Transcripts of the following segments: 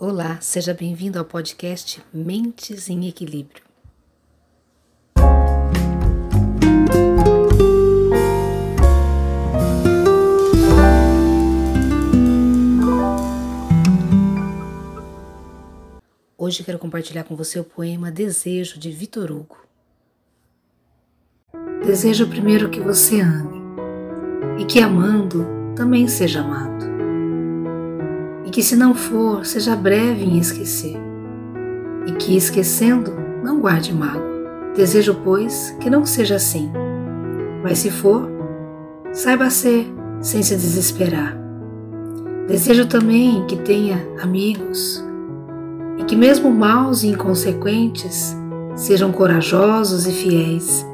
Olá, seja bem-vindo ao podcast Mentes em Equilíbrio. Hoje quero compartilhar com você o poema Desejo de Vitor Hugo. Desejo primeiro que você ame e que amando também seja amado que, se não for, seja breve em esquecer, e que, esquecendo, não guarde mágoa. Desejo, pois, que não seja assim, mas se for, saiba ser sem se desesperar. Desejo também que tenha amigos e que, mesmo maus e inconsequentes, sejam corajosos e fiéis,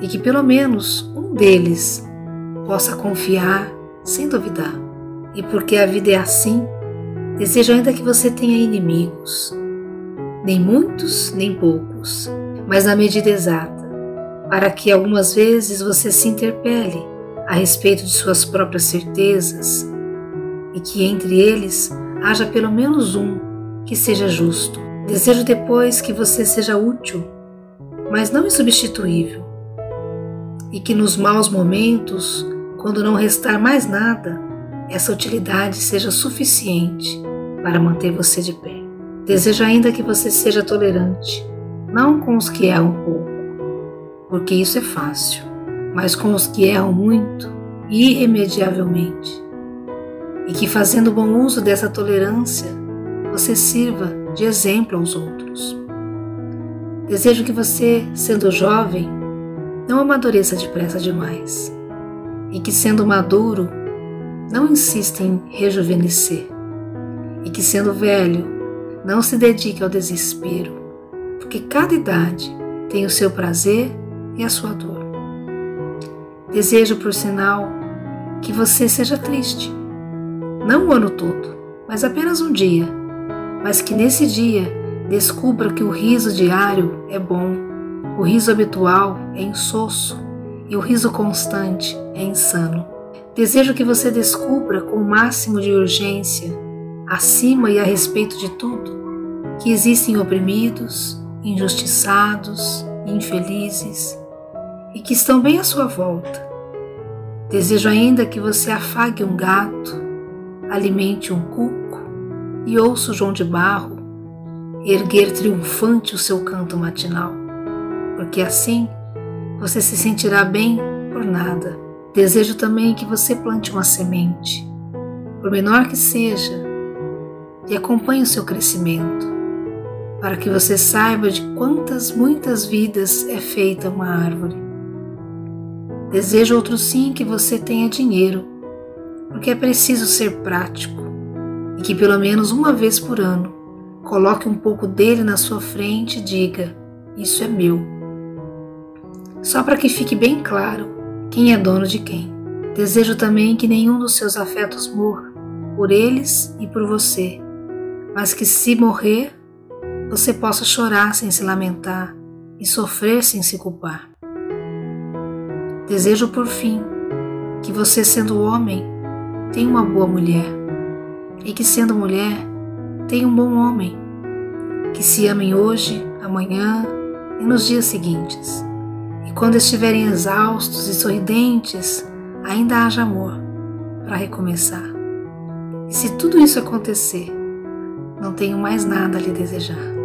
e que pelo menos um deles possa confiar sem duvidar. E porque a vida é assim, Desejo ainda que você tenha inimigos, nem muitos, nem poucos, mas na medida exata, para que algumas vezes você se interpele a respeito de suas próprias certezas e que entre eles haja pelo menos um que seja justo. Desejo depois que você seja útil, mas não insubstituível, e que nos maus momentos, quando não restar mais nada, essa utilidade seja suficiente para manter você de pé. Desejo ainda que você seja tolerante, não com os que erram pouco, porque isso é fácil, mas com os que erram muito e irremediavelmente. E que fazendo bom uso dessa tolerância, você sirva de exemplo aos outros. Desejo que você, sendo jovem, não amadureça depressa demais, e que, sendo maduro, não insista em rejuvenescer, e que, sendo velho, não se dedique ao desespero, porque cada idade tem o seu prazer e a sua dor. Desejo, por sinal, que você seja triste, não o ano todo, mas apenas um dia, mas que nesse dia descubra que o riso diário é bom, o riso habitual é insosso e o riso constante é insano. Desejo que você descubra com o máximo de urgência, acima e a respeito de tudo, que existem oprimidos, injustiçados, infelizes e que estão bem à sua volta. Desejo ainda que você afague um gato, alimente um cuco e ouça o João de Barro erguer triunfante o seu canto matinal, porque assim você se sentirá bem por nada Desejo também que você plante uma semente, por menor que seja, e acompanhe o seu crescimento, para que você saiba de quantas muitas vidas é feita uma árvore. Desejo outro sim que você tenha dinheiro, porque é preciso ser prático e que pelo menos uma vez por ano coloque um pouco dele na sua frente e diga: Isso é meu. Só para que fique bem claro quem é dono de quem. Desejo também que nenhum dos seus afetos morra, por eles e por você, mas que se morrer, você possa chorar sem se lamentar e sofrer sem se culpar. Desejo, por fim, que você, sendo homem, tenha uma boa mulher, e que, sendo mulher, tenha um bom homem, que se amem hoje, amanhã e nos dias seguintes quando estiverem exaustos e sorridentes, ainda haja amor para recomeçar. E se tudo isso acontecer, não tenho mais nada a lhe desejar.